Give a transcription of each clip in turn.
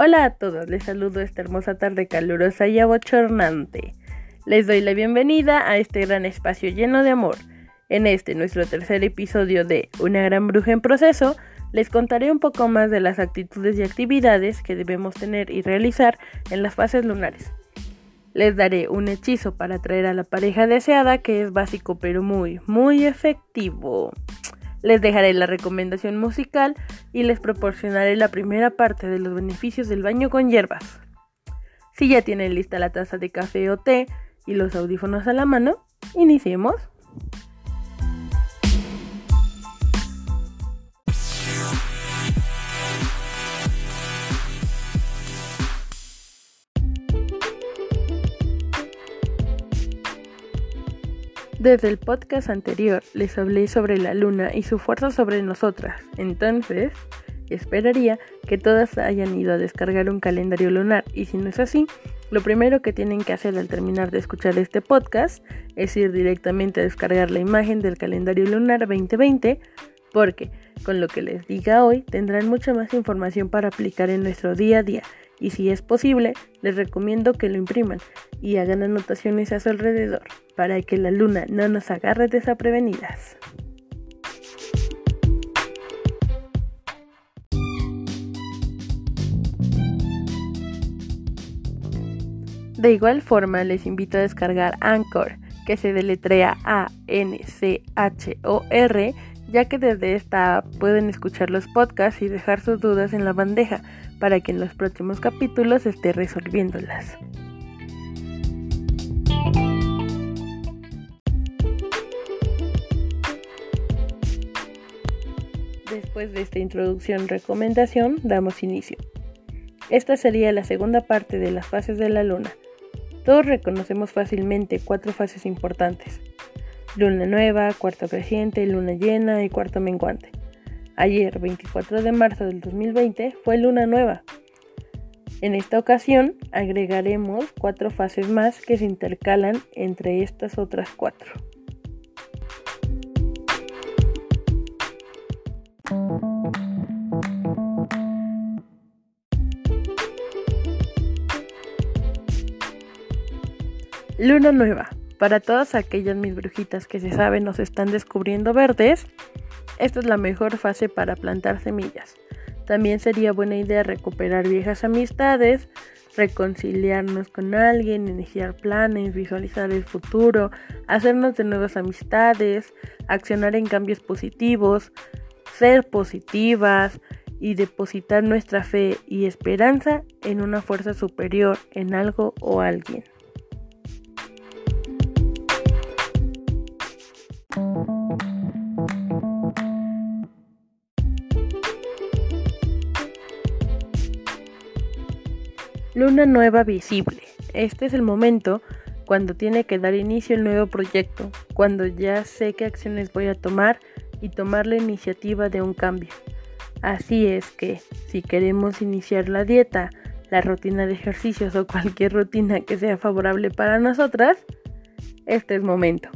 Hola a todos, les saludo esta hermosa tarde calurosa y abochornante. Les doy la bienvenida a este gran espacio lleno de amor. En este, nuestro tercer episodio de Una gran bruja en proceso, les contaré un poco más de las actitudes y actividades que debemos tener y realizar en las fases lunares. Les daré un hechizo para atraer a la pareja deseada que es básico pero muy, muy efectivo. Les dejaré la recomendación musical y les proporcionaré la primera parte de los beneficios del baño con hierbas. Si ya tienen lista la taza de café o té y los audífonos a la mano, iniciemos. Desde el podcast anterior les hablé sobre la luna y su fuerza sobre nosotras, entonces esperaría que todas hayan ido a descargar un calendario lunar. Y si no es así, lo primero que tienen que hacer al terminar de escuchar este podcast es ir directamente a descargar la imagen del calendario lunar 2020 porque con lo que les diga hoy tendrán mucha más información para aplicar en nuestro día a día y si es posible, les recomiendo que lo impriman y hagan anotaciones a su alrededor para que la luna no nos agarre desaprevenidas. De igual forma, les invito a descargar Anchor, que se deletrea A-N-C-H-O-R, ya que desde esta app pueden escuchar los podcasts y dejar sus dudas en la bandeja para que en los próximos capítulos esté resolviéndolas. Después de esta introducción recomendación, damos inicio. Esta sería la segunda parte de las fases de la luna. Todos reconocemos fácilmente cuatro fases importantes. Luna nueva, cuarto creciente, luna llena y cuarto menguante. Ayer, 24 de marzo del 2020, fue luna nueva. En esta ocasión agregaremos cuatro fases más que se intercalan entre estas otras cuatro. Luna nueva. Para todas aquellas mis brujitas que se saben nos están descubriendo verdes, esta es la mejor fase para plantar semillas. También sería buena idea recuperar viejas amistades, reconciliarnos con alguien, iniciar planes, visualizar el futuro, hacernos de nuevas amistades, accionar en cambios positivos, ser positivas y depositar nuestra fe y esperanza en una fuerza superior, en algo o alguien. Luna nueva visible. Este es el momento cuando tiene que dar inicio el nuevo proyecto, cuando ya sé qué acciones voy a tomar y tomar la iniciativa de un cambio. Así es que, si queremos iniciar la dieta, la rutina de ejercicios o cualquier rutina que sea favorable para nosotras, este es momento.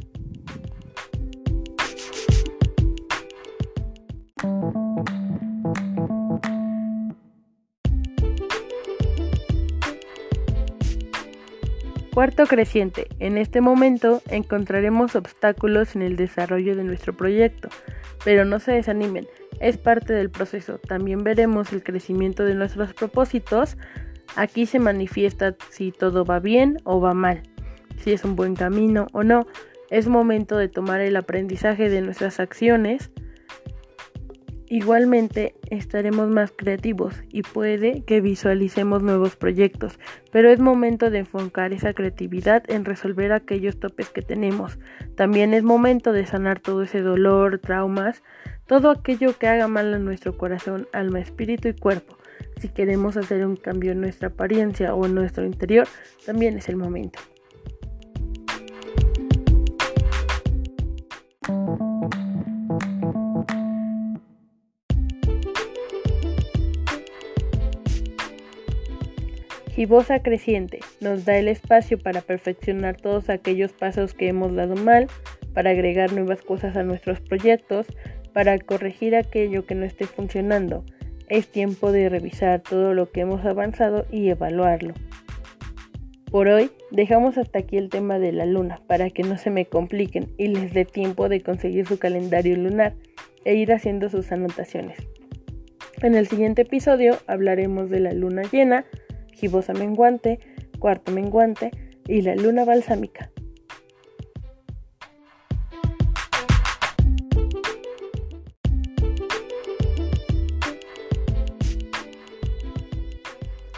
Cuarto creciente. En este momento encontraremos obstáculos en el desarrollo de nuestro proyecto, pero no se desanimen, es parte del proceso. También veremos el crecimiento de nuestros propósitos. Aquí se manifiesta si todo va bien o va mal, si es un buen camino o no. Es momento de tomar el aprendizaje de nuestras acciones Igualmente estaremos más creativos y puede que visualicemos nuevos proyectos, pero es momento de enfocar esa creatividad en resolver aquellos topes que tenemos. También es momento de sanar todo ese dolor, traumas, todo aquello que haga mal a nuestro corazón, alma, espíritu y cuerpo. Si queremos hacer un cambio en nuestra apariencia o en nuestro interior, también es el momento. Gibosa creciente nos da el espacio para perfeccionar todos aquellos pasos que hemos dado mal, para agregar nuevas cosas a nuestros proyectos, para corregir aquello que no esté funcionando es tiempo de revisar todo lo que hemos avanzado y evaluarlo. Por hoy dejamos hasta aquí el tema de la luna para que no se me compliquen y les dé tiempo de conseguir su calendario lunar e ir haciendo sus anotaciones. En el siguiente episodio hablaremos de la luna llena, gibosa menguante, cuarto menguante y la luna balsámica.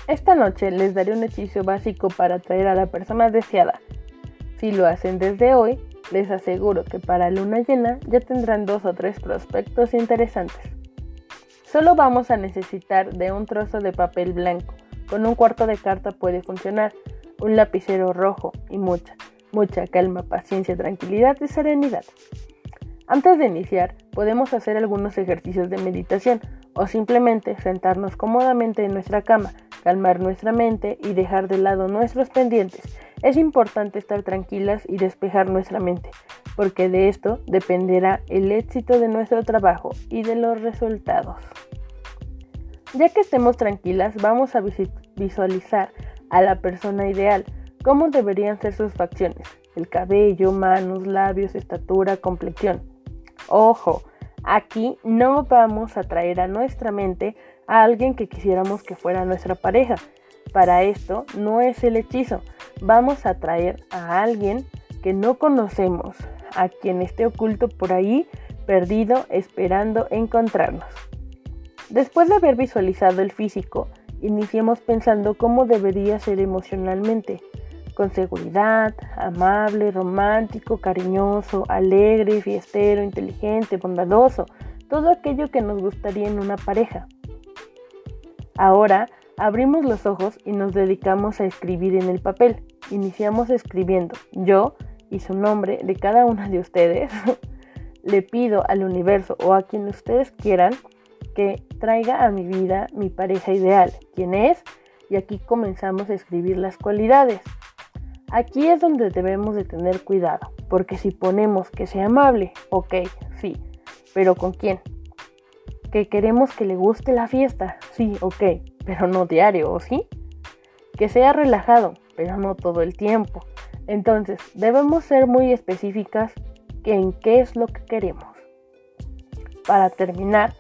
Esta noche les daré un hechizo básico para atraer a la persona deseada. Si lo hacen desde hoy, les aseguro que para luna llena ya tendrán dos o tres prospectos interesantes. Solo vamos a necesitar de un trozo de papel blanco. Con un cuarto de carta puede funcionar, un lapicero rojo y mucha, mucha calma, paciencia, tranquilidad y serenidad. Antes de iniciar, podemos hacer algunos ejercicios de meditación o simplemente sentarnos cómodamente en nuestra cama calmar nuestra mente y dejar de lado nuestros pendientes. Es importante estar tranquilas y despejar nuestra mente, porque de esto dependerá el éxito de nuestro trabajo y de los resultados. Ya que estemos tranquilas, vamos a visualizar a la persona ideal, cómo deberían ser sus facciones, el cabello, manos, labios, estatura, complexión. Ojo, aquí no vamos a traer a nuestra mente a alguien que quisiéramos que fuera nuestra pareja. Para esto no es el hechizo, vamos a traer a alguien que no conocemos, a quien esté oculto por ahí, perdido, esperando encontrarnos. Después de haber visualizado el físico, iniciemos pensando cómo debería ser emocionalmente, con seguridad, amable, romántico, cariñoso, alegre, fiestero, inteligente, bondadoso, todo aquello que nos gustaría en una pareja. Ahora abrimos los ojos y nos dedicamos a escribir en el papel. Iniciamos escribiendo yo y su nombre de cada una de ustedes. Le pido al universo o a quien ustedes quieran que traiga a mi vida mi pareja ideal, quién es, y aquí comenzamos a escribir las cualidades. Aquí es donde debemos de tener cuidado, porque si ponemos que sea amable, ok, sí, pero ¿con quién? que queremos que le guste la fiesta, sí, ok, pero no diario, ¿o sí? Que sea relajado, pero no todo el tiempo. Entonces, debemos ser muy específicas en qué es lo que queremos. Para terminar,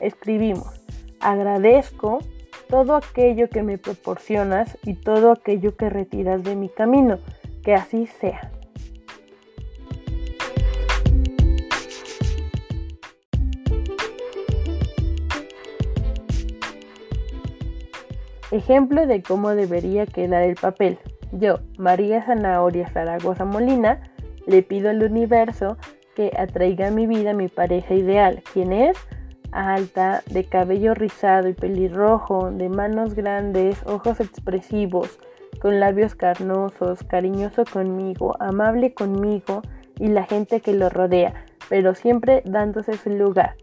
escribimos, agradezco todo aquello que me proporcionas y todo aquello que retiras de mi camino, que así sea. Ejemplo de cómo debería quedar el papel. Yo, María Zanahoria Zaragoza Molina, le pido al universo que atraiga a mi vida mi pareja ideal, quien es alta, de cabello rizado y pelirrojo, de manos grandes, ojos expresivos, con labios carnosos, cariñoso conmigo, amable conmigo y la gente que lo rodea, pero siempre dándose su lugar.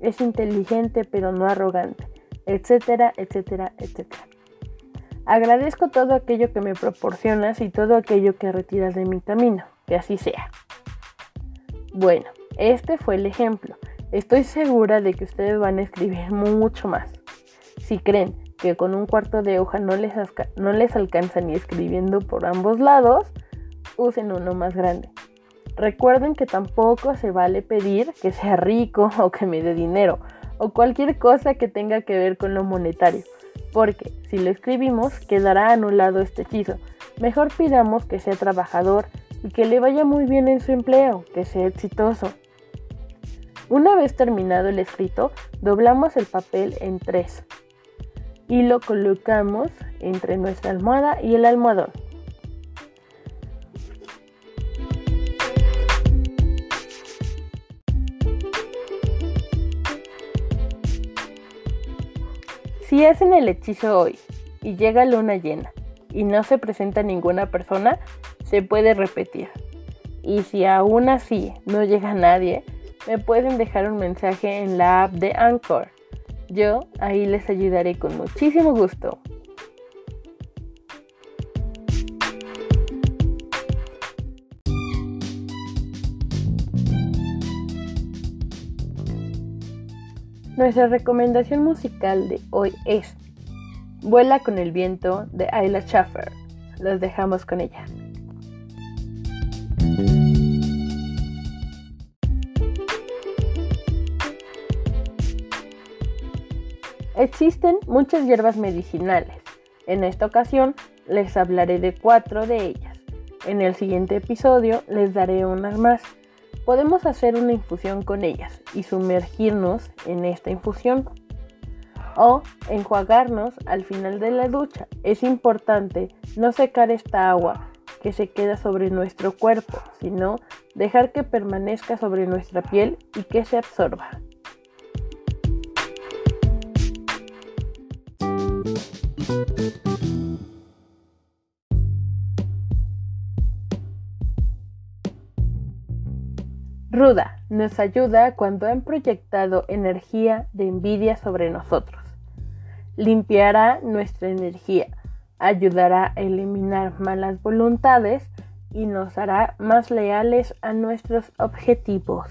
Es inteligente pero no arrogante, etcétera, etcétera, etcétera. Agradezco todo aquello que me proporcionas y todo aquello que retiras de mi camino, que así sea. Bueno, este fue el ejemplo. Estoy segura de que ustedes van a escribir mucho más. Si creen que con un cuarto de hoja no les, no les alcanza ni escribiendo por ambos lados, usen uno más grande. Recuerden que tampoco se vale pedir que sea rico o que me dé dinero o cualquier cosa que tenga que ver con lo monetario porque si lo escribimos quedará anulado este hechizo. Mejor pidamos que sea trabajador y que le vaya muy bien en su empleo, que sea exitoso. Una vez terminado el escrito, doblamos el papel en tres y lo colocamos entre nuestra almohada y el almohadón. Si hacen el hechizo hoy y llega luna llena y no se presenta ninguna persona, se puede repetir. Y si aún así no llega nadie, me pueden dejar un mensaje en la app de Anchor. Yo ahí les ayudaré con muchísimo gusto. Nuestra recomendación musical de hoy es Vuela con el viento de Ayla Schaffer. Los dejamos con ella. Existen muchas hierbas medicinales. En esta ocasión les hablaré de cuatro de ellas. En el siguiente episodio les daré unas más. Podemos hacer una infusión con ellas y sumergirnos en esta infusión o enjuagarnos al final de la ducha. Es importante no secar esta agua que se queda sobre nuestro cuerpo, sino dejar que permanezca sobre nuestra piel y que se absorba. Ruda nos ayuda cuando han proyectado energía de envidia sobre nosotros. Limpiará nuestra energía, ayudará a eliminar malas voluntades y nos hará más leales a nuestros objetivos.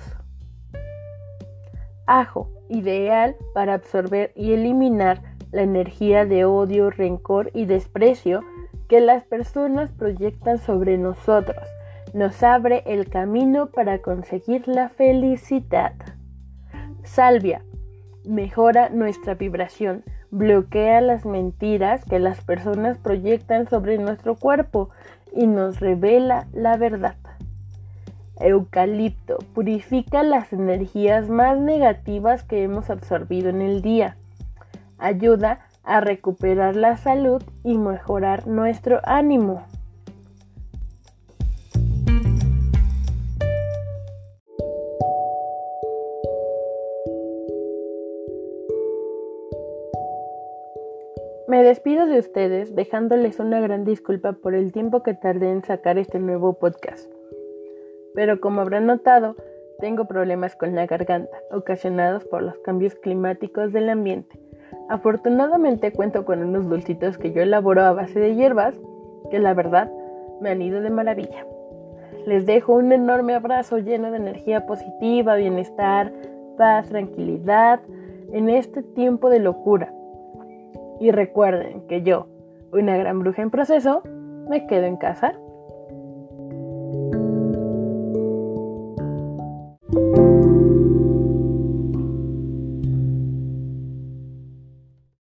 Ajo, ideal para absorber y eliminar la energía de odio, rencor y desprecio que las personas proyectan sobre nosotros nos abre el camino para conseguir la felicidad. Salvia mejora nuestra vibración, bloquea las mentiras que las personas proyectan sobre nuestro cuerpo y nos revela la verdad. Eucalipto purifica las energías más negativas que hemos absorbido en el día. Ayuda a recuperar la salud y mejorar nuestro ánimo. Me despido de ustedes dejándoles una gran disculpa por el tiempo que tardé en sacar este nuevo podcast. Pero como habrán notado, tengo problemas con la garganta, ocasionados por los cambios climáticos del ambiente. Afortunadamente cuento con unos dulcitos que yo elaboro a base de hierbas, que la verdad me han ido de maravilla. Les dejo un enorme abrazo lleno de energía positiva, bienestar, paz, tranquilidad en este tiempo de locura y recuerden que yo, una gran bruja en proceso, me quedo en casa